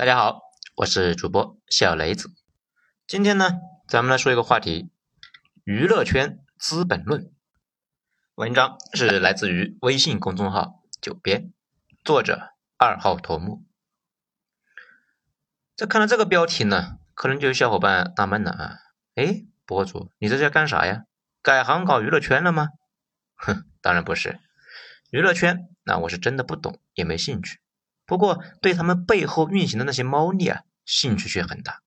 大家好，我是主播小雷子。今天呢，咱们来说一个话题：娱乐圈资本论。文章是来自于微信公众号“九编”，作者二号头目。这看到这个标题呢，可能就有小伙伴纳闷了啊，哎，博主，你这是要干啥呀？改行搞娱乐圈了吗？哼，当然不是。娱乐圈，那我是真的不懂，也没兴趣。不过，对他们背后运行的那些猫腻啊，兴趣却很大。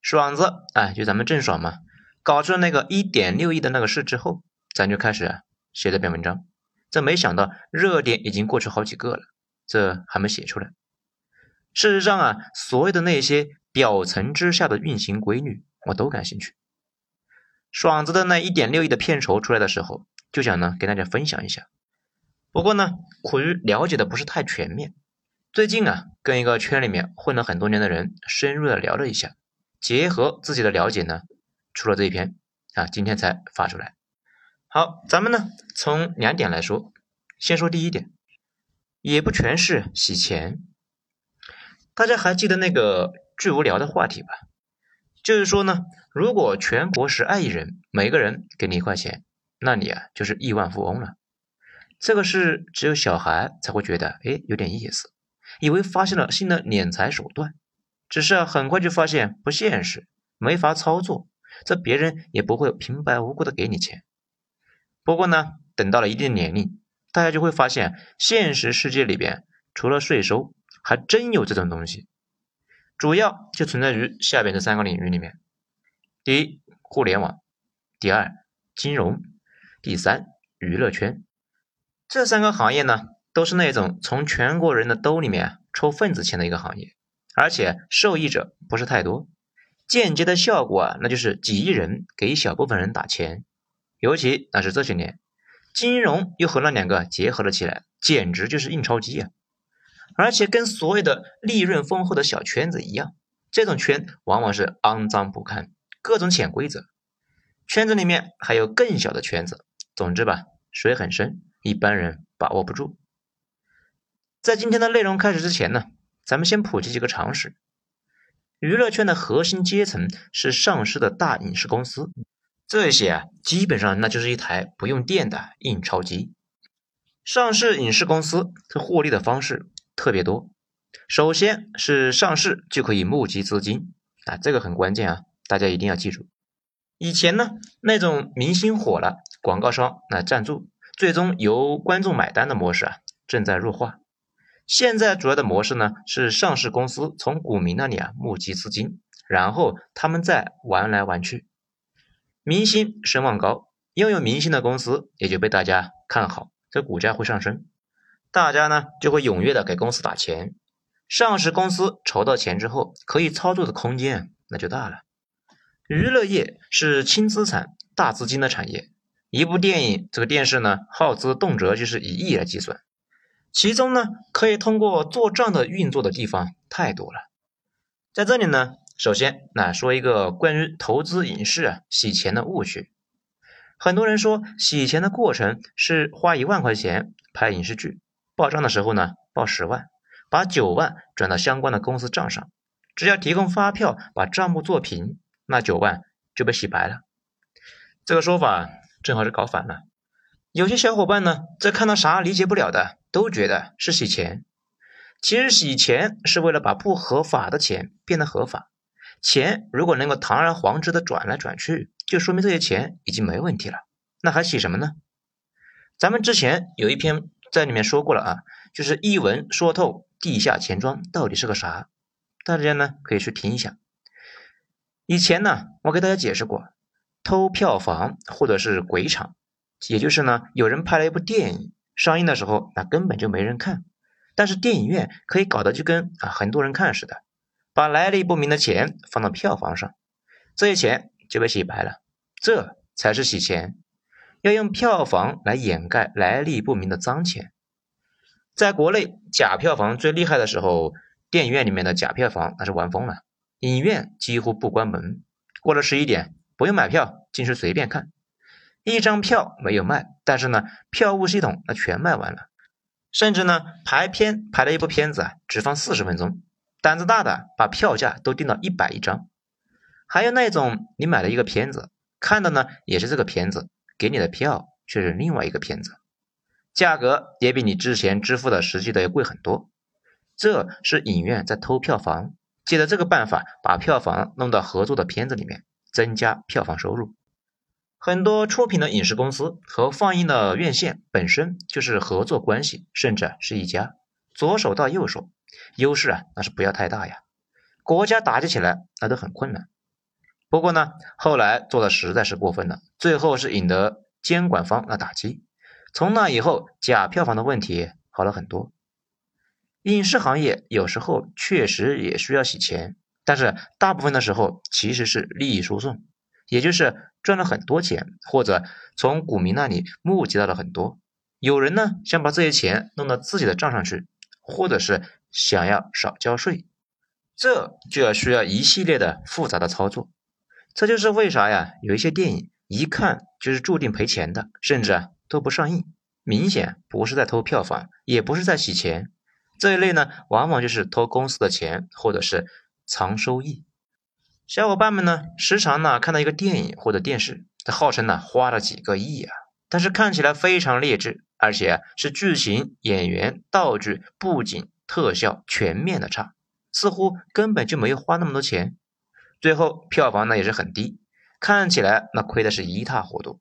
爽子，哎，就咱们郑爽嘛，搞出了那个一点六亿的那个事之后，咱就开始啊写这篇文章。这没想到热点已经过去好几个了，这还没写出来。事实上啊，所有的那些表层之下的运行规律，我都感兴趣。爽子的那一点六亿的片酬出来的时候，就想呢给大家分享一下。不过呢，苦于了解的不是太全面。最近啊，跟一个圈里面混了很多年的人深入的聊了一下，结合自己的了解呢，出了这一篇啊，今天才发出来。好，咱们呢从两点来说，先说第一点，也不全是洗钱。大家还记得那个巨无聊的话题吧？就是说呢，如果全国十二亿人，每个人给你一块钱，那你啊就是亿万富翁了。这个是只有小孩才会觉得，哎，有点意思。以为发现了新的敛财手段，只是很快就发现不现实，没法操作。这别人也不会平白无故的给你钱。不过呢，等到了一定年龄，大家就会发现，现实世界里边除了税收，还真有这种东西。主要就存在于下边这三个领域里面：第一，互联网；第二，金融；第三，娱乐圈。这三个行业呢？都是那种从全国人的兜里面抽份子钱的一个行业，而且受益者不是太多，间接的效果啊，那就是几亿人给一小部分人打钱，尤其那是这些年，金融又和那两个结合了起来，简直就是印钞机啊！而且跟所有的利润丰厚的小圈子一样，这种圈往往是肮脏不堪，各种潜规则，圈子里面还有更小的圈子，总之吧，水很深，一般人把握不住。在今天的内容开始之前呢，咱们先普及几个常识。娱乐圈的核心阶层是上市的大影视公司，这些啊，基本上那就是一台不用电的印钞机。上市影视公司它获利的方式特别多，首先是上市就可以募集资金啊，这个很关键啊，大家一定要记住。以前呢，那种明星火了，广告商来赞助，最终由观众买单的模式啊，正在弱化。现在主要的模式呢，是上市公司从股民那里啊募集资金，然后他们再玩来玩去。明星声望高，拥有明星的公司也就被大家看好，这股价会上升，大家呢就会踊跃的给公司打钱。上市公司筹到钱之后，可以操作的空间那就大了。娱乐业是轻资产大资金的产业，一部电影这个电视呢耗资动辄就是以亿来计算。其中呢，可以通过做账的运作的地方太多了。在这里呢，首先那说一个关于投资影视啊洗钱的误区。很多人说洗钱的过程是花一万块钱拍影视剧，报账的时候呢报十万，把九万转到相关的公司账上，只要提供发票把账目做平，那九万就被洗白了。这个说法正好是搞反了。有些小伙伴呢，在看到啥理解不了的，都觉得是洗钱。其实洗钱是为了把不合法的钱变得合法。钱如果能够堂而皇之的转来转去，就说明这些钱已经没问题了。那还洗什么呢？咱们之前有一篇在里面说过了啊，就是一文说透地下钱庄到底是个啥，大家呢可以去听一下。以前呢，我给大家解释过，偷票房或者是鬼场。也就是呢，有人拍了一部电影上映的时候，那根本就没人看，但是电影院可以搞得就跟啊很多人看似的，把来历不明的钱放到票房上，这些钱就被洗白了，这才是洗钱，要用票房来掩盖来历不明的脏钱。在国内假票房最厉害的时候，电影院里面的假票房那是玩疯了，影院几乎不关门，过了十一点不用买票进去随便看。一张票没有卖，但是呢，票务系统那全卖完了。甚至呢，排片排了一部片子啊，只放四十分钟，胆子大的把票价都定到一百一张，还有那种你买了一个片子，看的呢也是这个片子，给你的票却是另外一个片子，价格也比你之前支付的实际的要贵很多。这是影院在偷票房，借着这个办法把票房弄到合作的片子里面，增加票房收入。很多出品的影视公司和放映的院线本身就是合作关系，甚至是一家左手到右手，优势啊那是不要太大呀。国家打击起来那都很困难。不过呢，后来做的实在是过分了，最后是引得监管方那打击。从那以后，假票房的问题好了很多。影视行业有时候确实也需要洗钱，但是大部分的时候其实是利益输送，也就是赚了很多钱，或者从股民那里募集到了很多。有人呢想把这些钱弄到自己的账上去，或者是想要少交税，这就要需要一系列的复杂的操作。这就是为啥呀？有一些电影一看就是注定赔钱的，甚至啊都不上映，明显不是在偷票房，也不是在洗钱。这一类呢，往往就是偷公司的钱，或者是藏收益。小伙伴们呢，时常呢看到一个电影或者电视，它号称呢花了几个亿啊，但是看起来非常劣质，而且是剧情、演员、道具、布景、特效全面的差，似乎根本就没有花那么多钱。最后票房呢也是很低，看起来那亏的是一塌糊涂。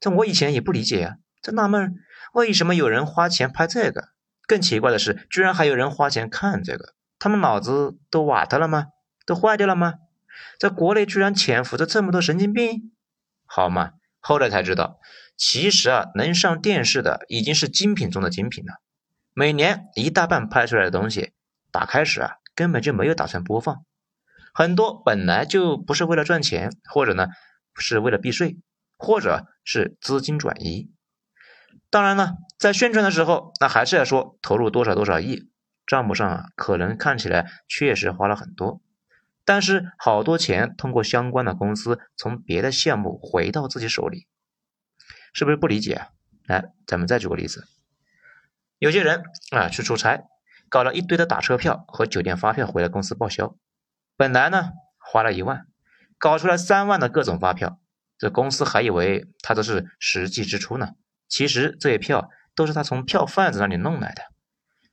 这我以前也不理解呀，这纳闷为什么有人花钱拍这个？更奇怪的是，居然还有人花钱看这个，他们脑子都瓦特了吗？都坏掉了吗？在国内居然潜伏着这么多神经病，好嘛？后来才知道，其实啊，能上电视的已经是精品中的精品了。每年一大半拍出来的东西，打开时啊，根本就没有打算播放，很多本来就不是为了赚钱，或者呢是为了避税，或者是资金转移。当然了，在宣传的时候，那还是要说投入多少多少亿，账目上啊，可能看起来确实花了很多，但是好多钱通过相关的公司从别的项目回到自己手里，是不是不理解啊？来，咱们再举个例子，有些人啊去出差，搞了一堆的打车票和酒店发票回来公司报销，本来呢花了一万，搞出来三万的各种发票，这公司还以为他这是实际支出呢。其实这些票都是他从票贩子那里弄来的，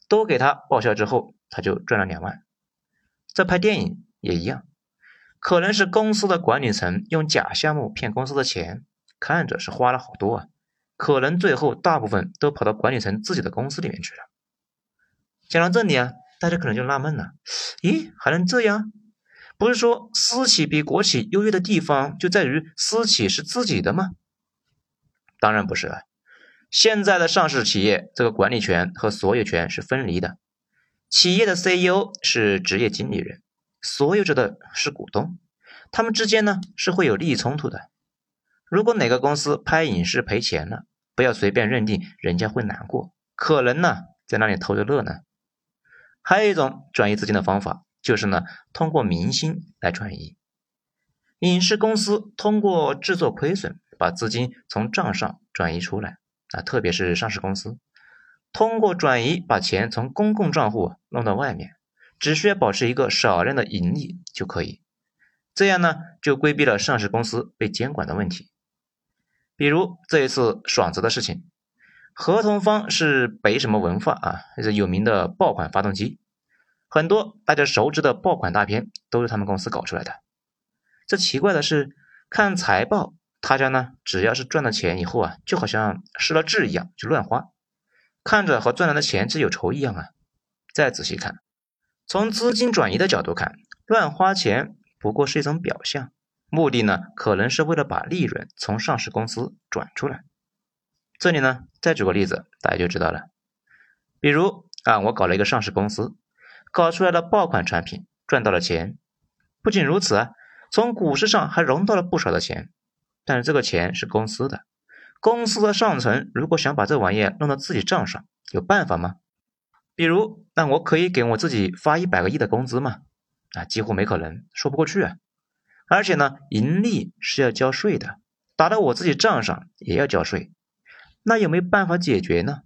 都给他报销之后，他就赚了两万。在拍电影也一样，可能是公司的管理层用假项目骗公司的钱，看着是花了好多啊，可能最后大部分都跑到管理层自己的公司里面去了。讲到这里啊，大家可能就纳闷了：咦，还能这样？不是说私企比国企优越的地方就在于私企是自己的吗？当然不是啊。现在的上市企业，这个管理权和所有权是分离的。企业的 CEO 是职业经理人，所有者的是股东，他们之间呢是会有利益冲突的。如果哪个公司拍影视赔钱了，不要随便认定人家会难过，可能呢在那里偷着乐呢。还有一种转移资金的方法，就是呢通过明星来转移。影视公司通过制作亏损，把资金从账上转移出来。啊，特别是上市公司，通过转移把钱从公共账户弄到外面，只需要保持一个少量的盈利就可以。这样呢，就规避了上市公司被监管的问题。比如这一次爽子的事情，合同方是北什么文化啊，是有名的爆款发动机，很多大家熟知的爆款大片都是他们公司搞出来的。这奇怪的是，看财报。他家呢，只要是赚了钱以后啊，就好像失了智一样，就乱花，看着和赚来的钱是有仇一样啊。再仔细看，从资金转移的角度看，乱花钱不过是一种表象，目的呢，可能是为了把利润从上市公司转出来。这里呢，再举个例子，大家就知道了。比如啊，我搞了一个上市公司，搞出来的爆款产品赚到了钱，不仅如此啊，从股市上还融到了不少的钱。但是这个钱是公司的，公司的上层如果想把这玩意弄到自己账上，有办法吗？比如，那我可以给我自己发一百个亿的工资吗？啊，几乎没可能，说不过去啊。而且呢，盈利是要交税的，打到我自己账上也要交税。那有没有办法解决呢？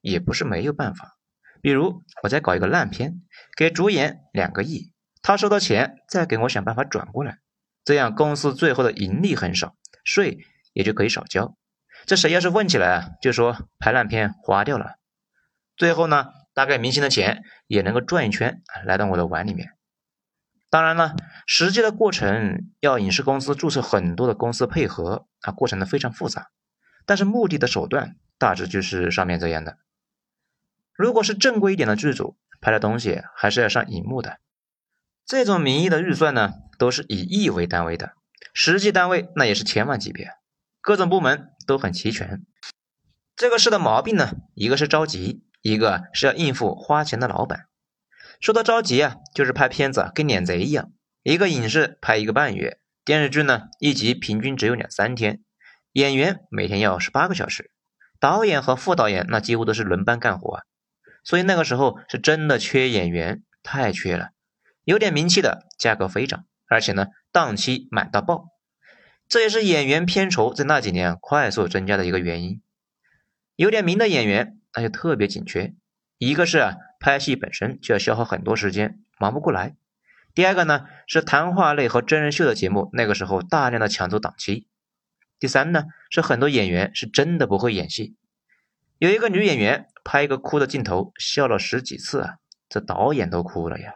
也不是没有办法。比如，我再搞一个烂片，给主演两个亿，他收到钱再给我想办法转过来，这样公司最后的盈利很少，税也就可以少交。这谁要是问起来啊，就说拍烂片花掉了。最后呢，大概明星的钱也能够转一圈来到我的碗里面。当然了，实际的过程要影视公司注册很多的公司配合啊，过程呢非常复杂。但是目的的手段大致就是上面这样的。如果是正规一点的剧组拍的东西，还是要上荧幕的。这种名义的预算呢，都是以亿为单位的，实际单位那也是千万级别。各种部门都很齐全。这个事的毛病呢，一个是着急，一个是要应付花钱的老板。说到着急啊，就是拍片子跟撵贼一样，一个影视拍一个半月，电视剧呢一集平均只有两三天，演员每天要十八个小时，导演和副导演那几乎都是轮班干活啊。所以那个时候是真的缺演员，太缺了。有点名气的价格飞涨，而且呢档期满到爆，这也是演员片酬在那几年快速增加的一个原因。有点名的演员那就特别紧缺，一个是啊拍戏本身就要消耗很多时间，忙不过来；第二个呢是谈话类和真人秀的节目那个时候大量的抢走档期；第三呢是很多演员是真的不会演戏。有一个女演员拍一个哭的镜头，笑了十几次啊，这导演都哭了呀。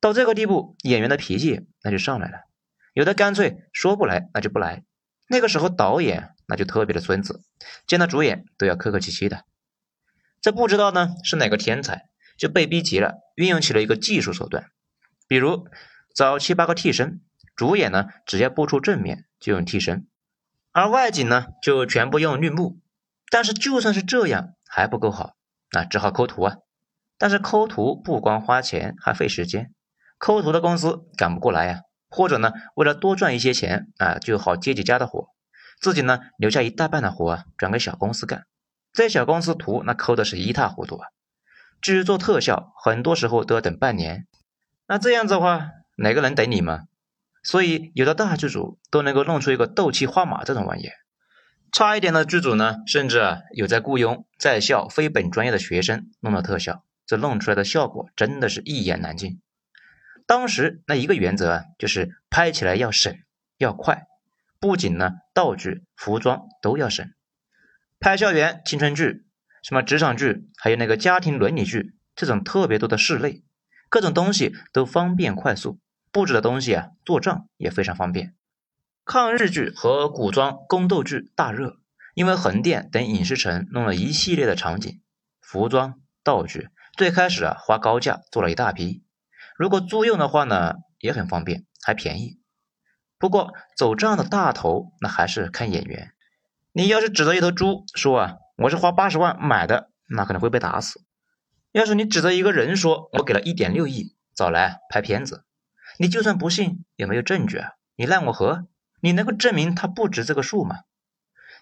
到这个地步，演员的脾气那就上来了，有的干脆说不来那就不来。那个时候导演那就特别的孙子，见到主演都要客客气气的。这不知道呢是哪个天才就被逼急了，运用起了一个技术手段，比如早期八个替身，主演呢只要不出正面就用替身，而外景呢就全部用绿幕。但是就算是这样还不够好，那只好抠图啊。但是抠图不光花钱，还费时间。抠图的公司赶不过来呀，或者呢，为了多赚一些钱啊，就好接几家的活，自己呢留下一大半的活啊，转给小公司干。这小公司图那抠的是一塌糊涂啊。至于做特效，很多时候都要等半年。那这样子的话，哪个能等你吗？所以有的大剧组都能够弄出一个斗气花马这种玩意。差一点的剧组呢，甚至啊有在雇佣在校非本专业的学生弄了特效，这弄出来的效果真的是一言难尽。当时那一个原则啊，就是拍起来要省要快，不仅呢、道具、服装都要省。拍校园青春剧、什么职场剧，还有那个家庭伦理剧，这种特别多的室内，各种东西都方便快速，布置的东西啊做账也非常方便。抗日剧和古装宫斗剧大热，因为横店等影视城弄了一系列的场景、服装、道具，最开始啊花高价做了一大批。如果租用的话呢，也很方便，还便宜。不过走这样的大头，那还是看演员。你要是指着一头猪说啊，我是花八十万买的，那可能会被打死。要是你指着一个人说，我给了一点六亿找来拍片子，你就算不信，也没有证据啊，你赖我何？你能够证明他不值这个数吗？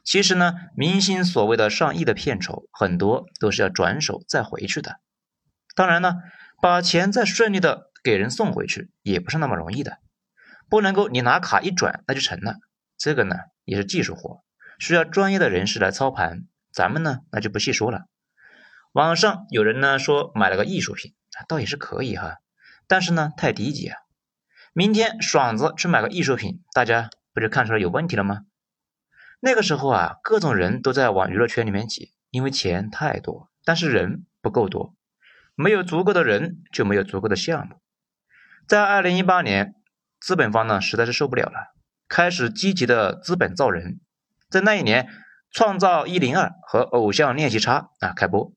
其实呢，明星所谓的上亿的片酬，很多都是要转手再回去的。当然呢，把钱再顺利的给人送回去，也不是那么容易的。不能够你拿卡一转那就成了，这个呢也是技术活，需要专业的人士来操盘。咱们呢那就不细说了。网上有人呢说买了个艺术品，倒也是可以哈，但是呢太低级啊。明天爽子去买个艺术品，大家。不就看出来有问题了吗？那个时候啊，各种人都在往娱乐圈里面挤，因为钱太多，但是人不够多，没有足够的人就没有足够的项目。在二零一八年，资本方呢实在是受不了了，开始积极的资本造人。在那一年，《创造一零二》和《偶像练习差》啊开播，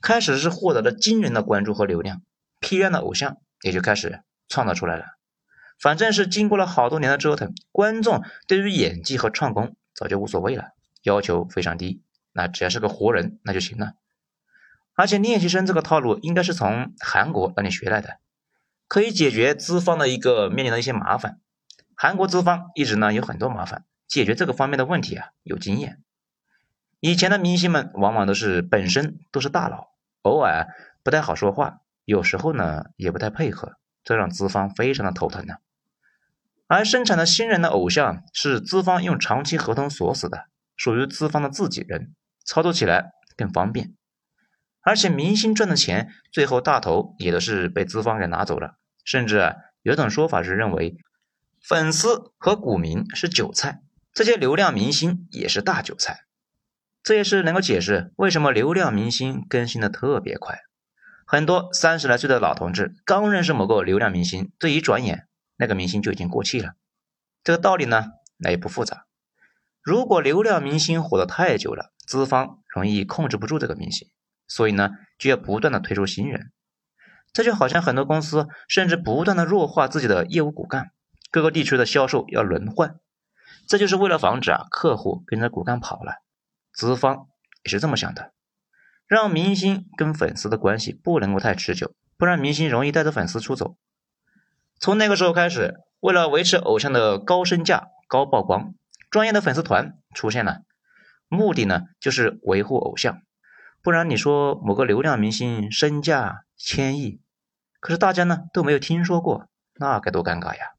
开始是获得了惊人的关注和流量，批量的偶像也就开始创造出来了。反正是经过了好多年的折腾，观众对于演技和唱功早就无所谓了，要求非常低，那只要是个活人那就行了。而且练习生这个套路应该是从韩国那里学来的，可以解决资方的一个面临的一些麻烦。韩国资方一直呢有很多麻烦，解决这个方面的问题啊有经验。以前的明星们往往都是本身都是大佬，偶尔不太好说话，有时候呢也不太配合，这让资方非常的头疼呢。而生产的新人的偶像是资方用长期合同锁死的，属于资方的自己人，操作起来更方便。而且明星赚的钱最后大头也都是被资方给拿走了，甚至有种说法是认为粉丝和股民是韭菜，这些流量明星也是大韭菜。这也是能够解释为什么流量明星更新的特别快。很多三十来岁的老同志刚认识某个流量明星，这一转眼，那个明星就已经过气了。这个道理呢，那也不复杂。如果流量明星火得太久了，资方容易控制不住这个明星，所以呢，就要不断的推出新人。这就好像很多公司甚至不断的弱化自己的业务骨干，各个地区的销售要轮换，这就是为了防止啊客户跟着骨干跑了。资方也是这么想的。让明星跟粉丝的关系不能够太持久，不然明星容易带着粉丝出走。从那个时候开始，为了维持偶像的高身价、高曝光，专业的粉丝团出现了，目的呢就是维护偶像。不然你说某个流量明星身价千亿，可是大家呢都没有听说过，那该多尴尬呀！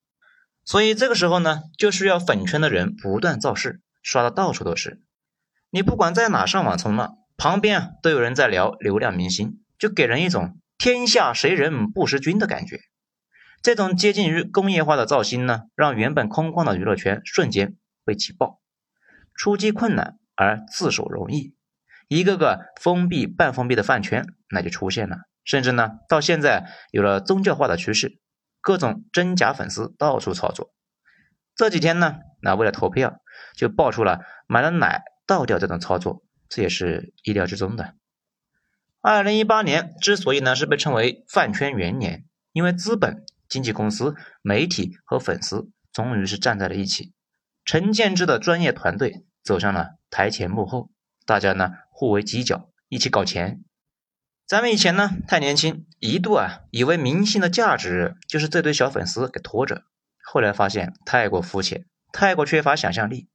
所以这个时候呢，就需要粉圈的人不断造势，刷的到处都是。你不管在哪上网冲浪。旁边啊都有人在聊流量明星，就给人一种天下谁人不识君的感觉。这种接近于工业化的造星呢，让原本空旷的娱乐圈瞬间被挤爆。出击困难而自首容易，一个个封闭半封闭的饭圈那就出现了。甚至呢，到现在有了宗教化的趋势，各种真假粉丝到处操作。这几天呢，那为了投票，就爆出了买了奶倒掉这种操作。这也是意料之中的。二零一八年之所以呢是被称为饭圈元年，因为资本、经纪公司、媒体和粉丝终于是站在了一起。陈建志的专业团队走上了台前幕后，大家呢互为犄角，一起搞钱。咱们以前呢太年轻，一度啊以为明星的价值就是这堆小粉丝给拖着，后来发现太过肤浅，太过缺乏想象力。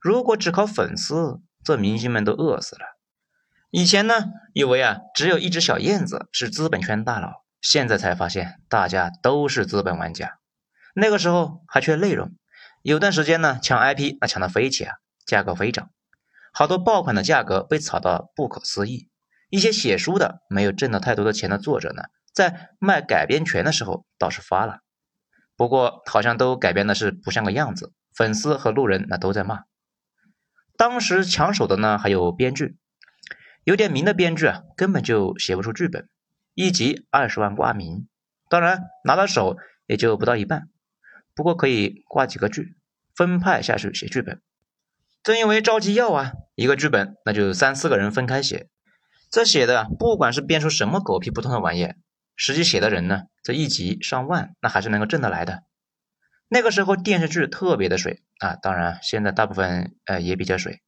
如果只靠粉丝，这明星们都饿死了。以前呢，以为啊，只有一只小燕子是资本圈大佬，现在才发现大家都是资本玩家。那个时候还缺内容，有段时间呢，抢 IP 那抢的飞起啊，价格飞涨，好多爆款的价格被炒到不可思议。一些写书的没有挣到太多的钱的作者呢，在卖改编权的时候倒是发了，不过好像都改编的是不像个样子，粉丝和路人那都在骂。当时抢手的呢，还有编剧，有点名的编剧啊，根本就写不出剧本，一集二十万挂名，当然拿到手也就不到一半，不过可以挂几个剧，分派下去写剧本。正因为着急要啊，一个剧本那就三四个人分开写，这写的不管是编出什么狗屁不通的玩意，实际写的人呢，这一集上万，那还是能够挣得来的。那个时候电视剧特别的水啊，当然现在大部分呃也比较水，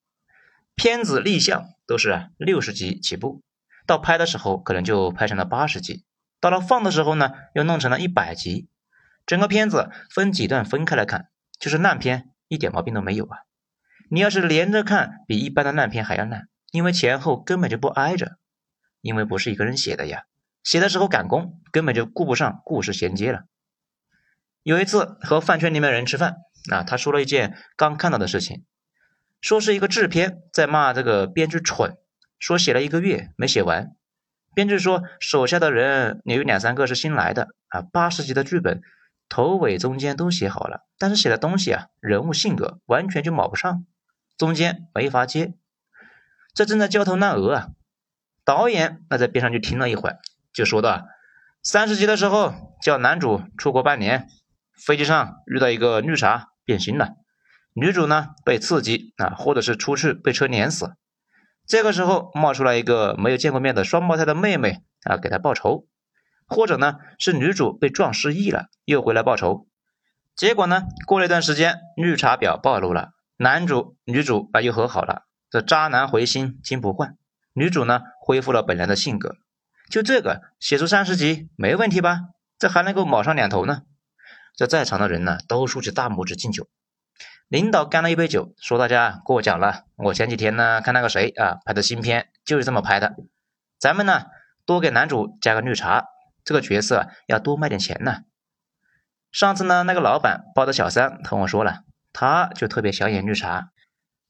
片子立项都是六十集起步，到拍的时候可能就拍成了八十集，到了放的时候呢又弄成了一百集，整个片子分几段分开来看，就是烂片一点毛病都没有啊。你要是连着看，比一般的烂片还要烂，因为前后根本就不挨着，因为不是一个人写的呀，写的时候赶工，根本就顾不上故事衔接了。有一次和饭圈里面人吃饭，啊，他说了一件刚看到的事情，说是一个制片在骂这个编剧蠢，说写了一个月没写完。编剧说手下的人也有两三个是新来的，啊，八十集的剧本头尾中间都写好了，但是写的东西啊，人物性格完全就卯不上，中间没法接，这正在焦头烂额啊。导演那在边上就听了一会儿，就说道：三十集的时候叫男主出国半年。飞机上遇到一个绿茶变心了，女主呢被刺激啊，或者是出去被车碾死。这个时候冒出来一个没有见过面的双胞胎的妹妹啊，给她报仇，或者呢是女主被撞失忆了，又回来报仇。结果呢过了一段时间，绿茶婊暴露了，男主女主啊又和好了。这渣男回心金不换，女主呢恢复了本来的性格。就这个写出三十集没问题吧？这还能够卯上两头呢。这在场的人呢，都竖起大拇指敬酒。领导干了一杯酒，说：“大家过奖了。我前几天呢，看那个谁啊拍的新片，就是这么拍的。咱们呢，多给男主加个绿茶，这个角色要多卖点钱呢。上次呢，那个老板包的小三同我说了，他就特别想演绿茶。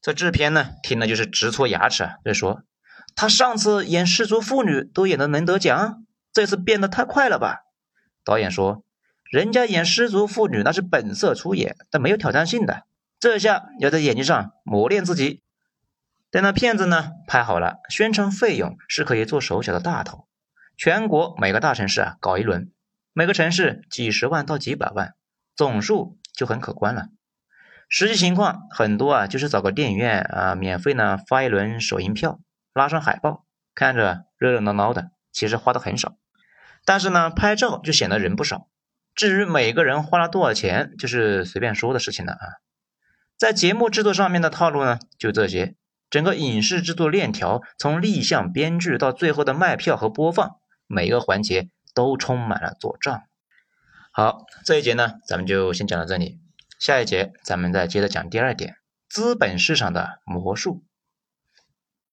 这制片呢，听了就是直搓牙齿，就说他上次演失足妇女都演的能得奖，这次变得太快了吧？导演说，人家演失足妇女那是本色出演，但没有挑战性的，这下要在演技上磨练自己。等那片子呢拍好了，宣传费用是可以做手脚的大头，全国每个大城市啊搞一轮，每个城市几十万到几百万，总数就很可观了。实际情况很多啊，就是找个电影院啊，免费呢发一轮首映票，拉上海报，看着热热闹闹的，其实花的很少。但是呢，拍照就显得人不少。至于每个人花了多少钱，就是随便说的事情了啊。在节目制作上面的套路呢，就这些。整个影视制作链条，从立项、编剧到最后的卖票和播放，每一个环节都充满了做账。好，这一节呢，咱们就先讲到这里。下一节咱们再接着讲第二点：资本市场的魔术。